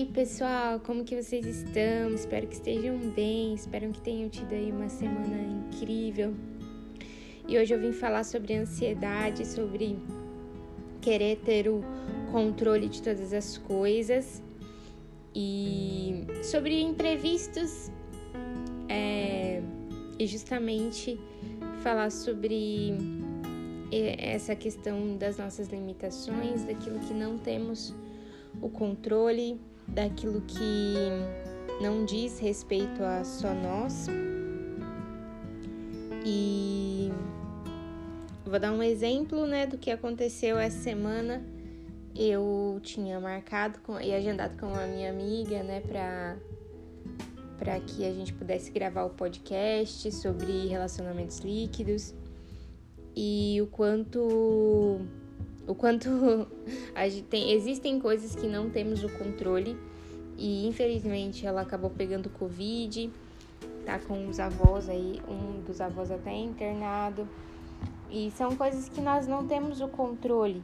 aí, pessoal, como que vocês estão? Espero que estejam bem, espero que tenham tido aí uma semana incrível. E hoje eu vim falar sobre ansiedade, sobre querer ter o controle de todas as coisas e sobre imprevistos é, e justamente falar sobre essa questão das nossas limitações, daquilo que não temos o controle daquilo que não diz respeito a só nós. E vou dar um exemplo, né, do que aconteceu essa semana. Eu tinha marcado com, e agendado com a minha amiga, né, para para que a gente pudesse gravar o podcast sobre relacionamentos líquidos e o quanto o quanto tem, existem coisas que não temos o controle e infelizmente ela acabou pegando Covid, tá com os avós aí, um dos avós até internado. E são coisas que nós não temos o controle.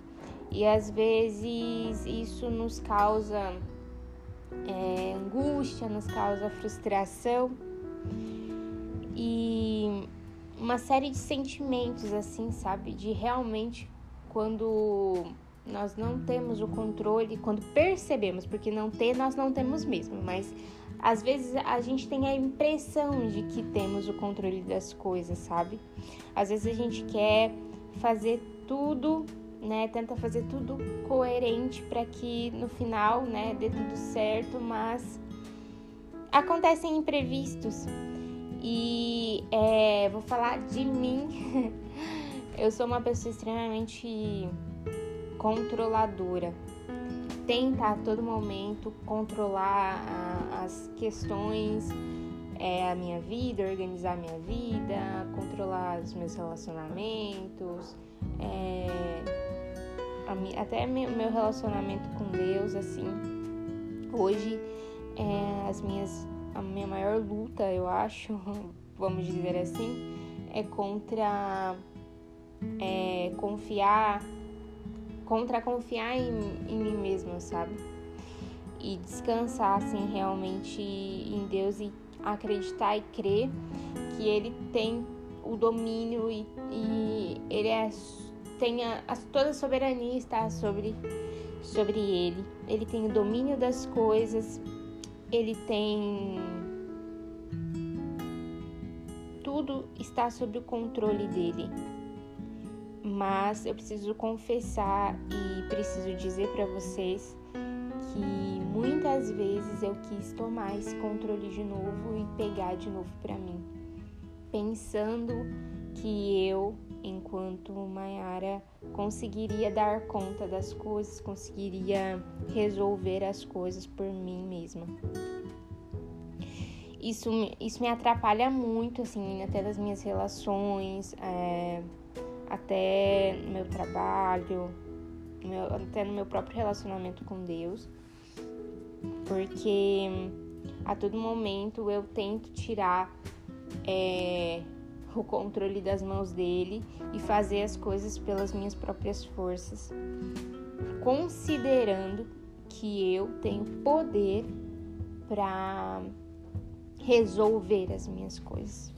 E às vezes isso nos causa é, angústia, nos causa frustração e uma série de sentimentos assim, sabe? De realmente quando nós não temos o controle, quando percebemos, porque não ter nós não temos mesmo, mas às vezes a gente tem a impressão de que temos o controle das coisas, sabe? Às vezes a gente quer fazer tudo, né? Tenta fazer tudo coerente para que no final, né, dê tudo certo, mas acontecem imprevistos. E é, vou falar de mim. Eu sou uma pessoa extremamente controladora. Tenta a todo momento controlar a, as questões, é, a minha vida, organizar a minha vida, controlar os meus relacionamentos, é, até meu relacionamento com Deus, assim. Hoje, é, as minhas, a minha maior luta, eu acho, vamos dizer assim, é contra é, confiar, contra confiar em, em mim mesma, sabe? E descansar, assim, realmente em Deus e acreditar e crer que Ele tem o domínio e, e Ele é, tem a, a, toda a soberania está sobre, sobre Ele. Ele tem o domínio das coisas, Ele tem. Tudo está sob o controle dele mas eu preciso confessar e preciso dizer para vocês que muitas vezes eu quis tomar esse controle de novo e pegar de novo para mim, pensando que eu, enquanto Maiara, conseguiria dar conta das coisas, conseguiria resolver as coisas por mim mesma. Isso, isso me atrapalha muito, assim, até das minhas relações. É até no meu trabalho, meu, até no meu próprio relacionamento com Deus, porque a todo momento eu tento tirar é, o controle das mãos dele e fazer as coisas pelas minhas próprias forças, considerando que eu tenho poder para resolver as minhas coisas.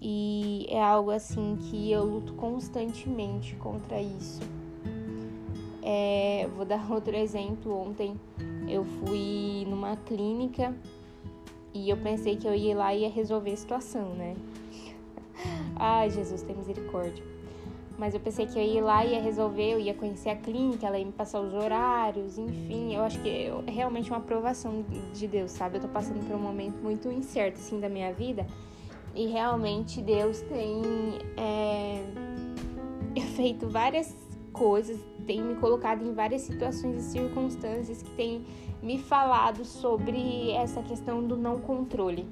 E é algo assim que eu luto constantemente contra isso. É, vou dar outro exemplo. Ontem eu fui numa clínica e eu pensei que eu ia lá e ia resolver a situação, né? Ai, Jesus, tem misericórdia. Mas eu pensei que eu ia lá ia resolver, eu ia conhecer a clínica, ela ia me passar os horários, enfim. Eu acho que é realmente uma aprovação de Deus, sabe? Eu tô passando por um momento muito incerto, assim, da minha vida e realmente Deus tem é, feito várias coisas, tem me colocado em várias situações e circunstâncias que tem me falado sobre essa questão do não controle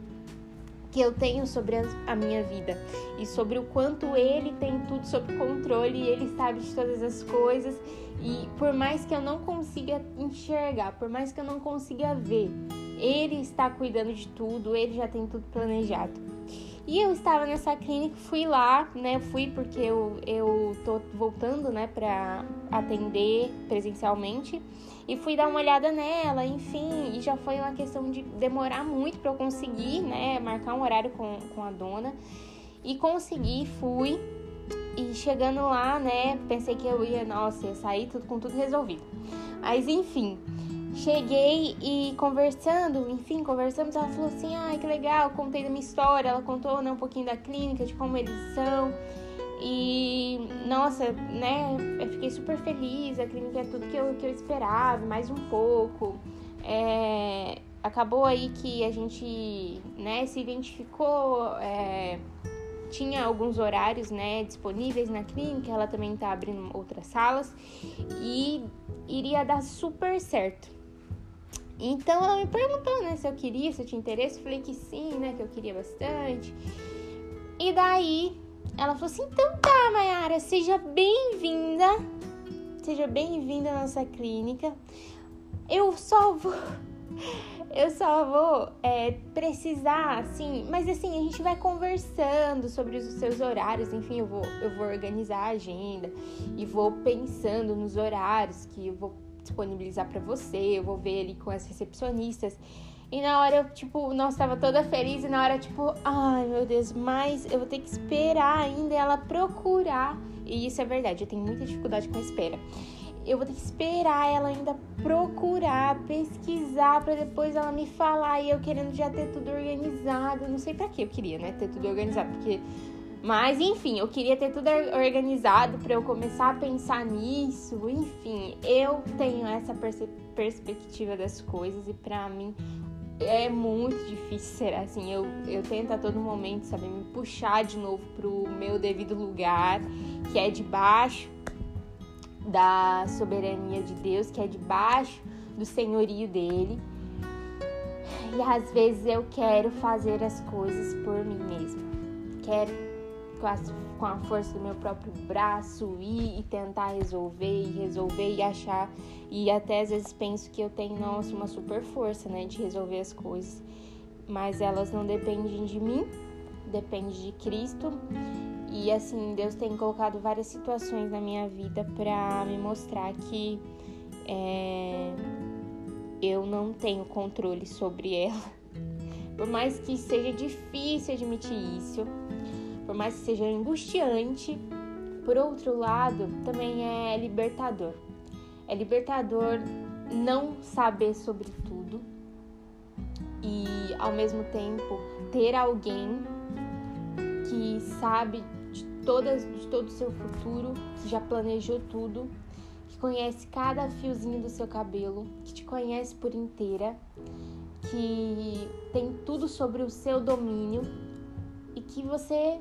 que eu tenho sobre a minha vida e sobre o quanto ele tem tudo sob controle e ele sabe de todas as coisas e por mais que eu não consiga enxergar, por mais que eu não consiga ver, ele está cuidando de tudo, ele já tem tudo planejado. E eu estava nessa clínica, fui lá, né? Fui porque eu, eu tô voltando, né, pra atender presencialmente. E fui dar uma olhada nela, enfim. E já foi uma questão de demorar muito para eu conseguir, né, marcar um horário com, com a dona. E consegui, fui. E chegando lá, né, pensei que eu ia, nossa, ia sair tudo, com tudo resolvido. Mas enfim, cheguei e conversando, enfim, conversamos, ela falou assim, ai, que legal, contei da minha história, ela contou, né, um pouquinho da clínica, de como eles são. E, nossa, né, eu fiquei super feliz, a clínica é tudo que eu, que eu esperava, mais um pouco. É, acabou aí que a gente, né, se identificou, é, tinha alguns horários, né, disponíveis na clínica, ela também tá abrindo outras salas e iria dar super certo. Então ela me perguntou, né, se eu queria, se eu tinha interesse, eu falei que sim, né, que eu queria bastante. E daí ela falou assim: então tá, Mayara, seja bem-vinda, seja bem-vinda à nossa clínica. Eu só vou eu só vou é, precisar, assim, mas assim, a gente vai conversando sobre os seus horários, enfim, eu vou, eu vou organizar a agenda e vou pensando nos horários que eu vou disponibilizar para você, eu vou ver ali com as recepcionistas. E na hora eu, tipo, nossa, tava toda feliz e na hora, tipo, ai meu Deus, mas eu vou ter que esperar ainda ela procurar. E isso é verdade, eu tenho muita dificuldade com a espera eu vou ter que esperar ela ainda procurar, pesquisar para depois ela me falar e eu querendo já ter tudo organizado. Não sei para que eu queria, né, ter tudo organizado, porque mas enfim, eu queria ter tudo organizado para eu começar a pensar nisso. Enfim, eu tenho essa perspectiva das coisas e para mim é muito difícil ser assim. Eu, eu tento a todo momento, saber me puxar de novo pro meu devido lugar, que é de baixo da soberania de Deus, que é debaixo do senhorio dele. E às vezes eu quero fazer as coisas por mim mesma. Quero com a, com a força do meu próprio braço ir e tentar resolver e resolver e achar. E até às vezes penso que eu tenho, nossa, uma super força, né, de resolver as coisas. Mas elas não dependem de mim, depende de Cristo. E assim, Deus tem colocado várias situações na minha vida para me mostrar que é, eu não tenho controle sobre ela. Por mais que seja difícil admitir isso, por mais que seja angustiante, por outro lado, também é libertador. É libertador não saber sobre tudo e ao mesmo tempo ter alguém que sabe todas, de todo o seu futuro, que já planejou tudo, que conhece cada fiozinho do seu cabelo, que te conhece por inteira, que tem tudo sobre o seu domínio e que você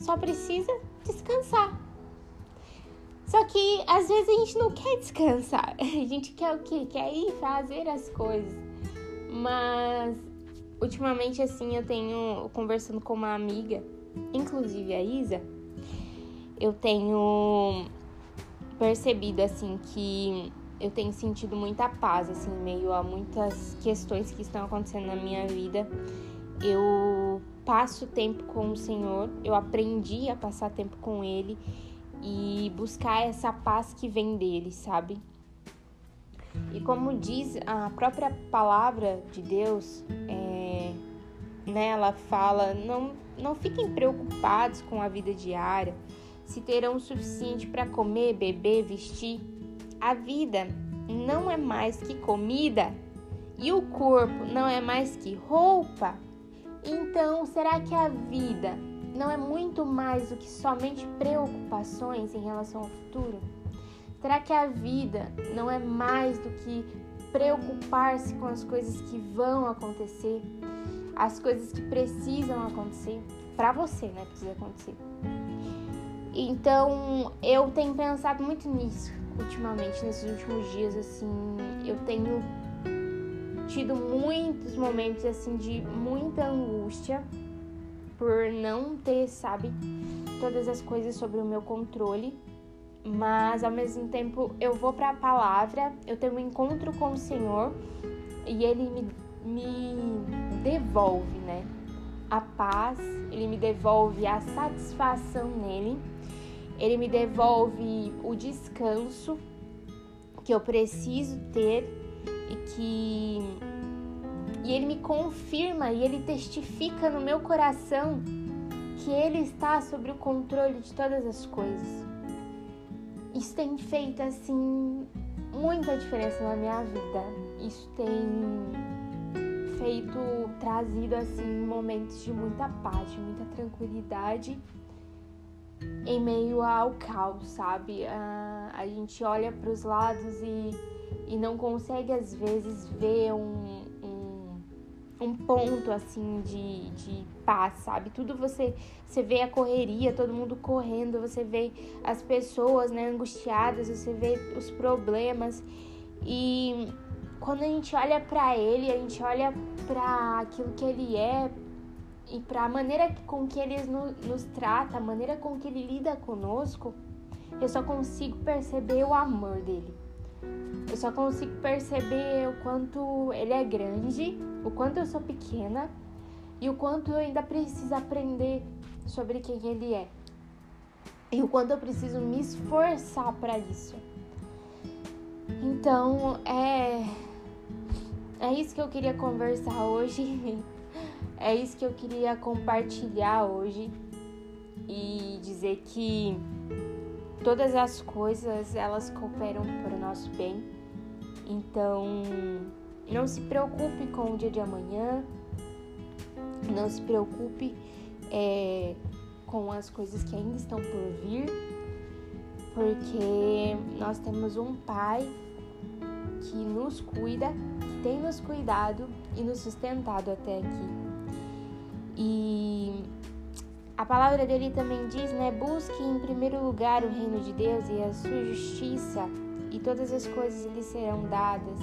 só precisa descansar. Só que às vezes a gente não quer descansar, a gente quer o quê? Quer ir fazer as coisas. Mas ultimamente assim eu tenho conversando com uma amiga, inclusive a Isa, eu tenho percebido assim que eu tenho sentido muita paz assim, meio a muitas questões que estão acontecendo na minha vida. Eu passo tempo com o Senhor, eu aprendi a passar tempo com ele e buscar essa paz que vem dele, sabe? E como diz a própria palavra de Deus, é, né, ela fala: não, não fiquem preocupados com a vida diária, se terão o suficiente para comer, beber, vestir. A vida não é mais que comida e o corpo não é mais que roupa. Então, será que a vida não é muito mais do que somente preocupações em relação ao futuro? Será que a vida não é mais do que preocupar-se com as coisas que vão acontecer, as coisas que precisam acontecer? Para você, né? Precisa acontecer. Então, eu tenho pensado muito nisso ultimamente, nesses últimos dias, assim, eu tenho tido muitos momentos assim de muita angústia por não ter, sabe, todas as coisas sobre o meu controle, mas ao mesmo tempo eu vou para a palavra, eu tenho um encontro com o Senhor e ele me, me devolve, né, a paz, ele me devolve a satisfação nele, ele me devolve o descanso que eu preciso ter e que e ele me confirma e ele testifica no meu coração que ele está sobre o controle de todas as coisas. Isso tem feito assim muita diferença na minha vida. Isso tem feito, trazido assim momentos de muita paz, de muita tranquilidade em meio ao caos, sabe? A, a gente olha para os lados e, e não consegue às vezes ver um, um ponto assim de, de paz, sabe? Tudo você você vê a correria, todo mundo correndo, você vê as pessoas, né, angustiadas, você vê os problemas e quando a gente olha para ele, a gente olha para aquilo que ele é e para a maneira com que ele no, nos trata, a maneira com que ele lida conosco, eu só consigo perceber o amor dele. Eu só consigo perceber o quanto ele é grande, o quanto eu sou pequena e o quanto eu ainda preciso aprender sobre quem ele é. E o quanto eu preciso me esforçar para isso. Então, é é isso que eu queria conversar hoje. É isso que eu queria compartilhar hoje e dizer que todas as coisas elas cooperam para o nosso bem então, não se preocupe com o dia de amanhã, não se preocupe é, com as coisas que ainda estão por vir, porque nós temos um Pai que nos cuida, que tem nos cuidado e nos sustentado até aqui. E a palavra dele também diz, né? Busque em primeiro lugar o reino de Deus e a sua justiça e todas as coisas lhe serão dadas.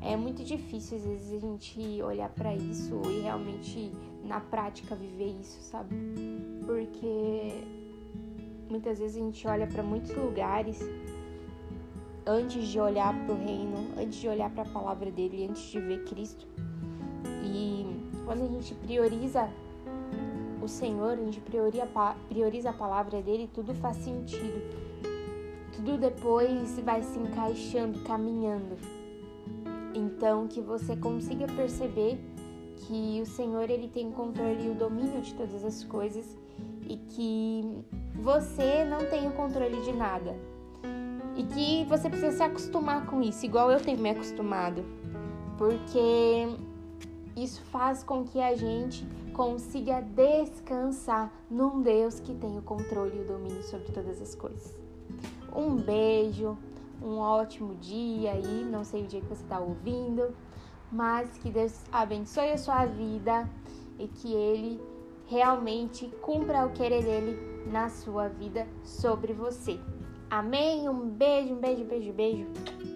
É muito difícil às vezes a gente olhar para isso e realmente na prática viver isso, sabe? Porque muitas vezes a gente olha para muitos lugares antes de olhar para o reino, antes de olhar para a palavra dele, antes de ver Cristo. E quando a gente prioriza o Senhor, a gente prioriza a palavra dele, tudo faz sentido tudo depois vai se encaixando, caminhando. Então que você consiga perceber que o Senhor ele tem o controle e o domínio de todas as coisas e que você não tem o controle de nada. E que você precisa se acostumar com isso, igual eu tenho me acostumado. Porque isso faz com que a gente consiga descansar num Deus que tem o controle e o domínio sobre todas as coisas. Um beijo, um ótimo dia aí, não sei o dia que você está ouvindo, mas que Deus abençoe a sua vida e que Ele realmente cumpra o querer dele na sua vida sobre você. Amém? Um beijo, um beijo, beijo, beijo.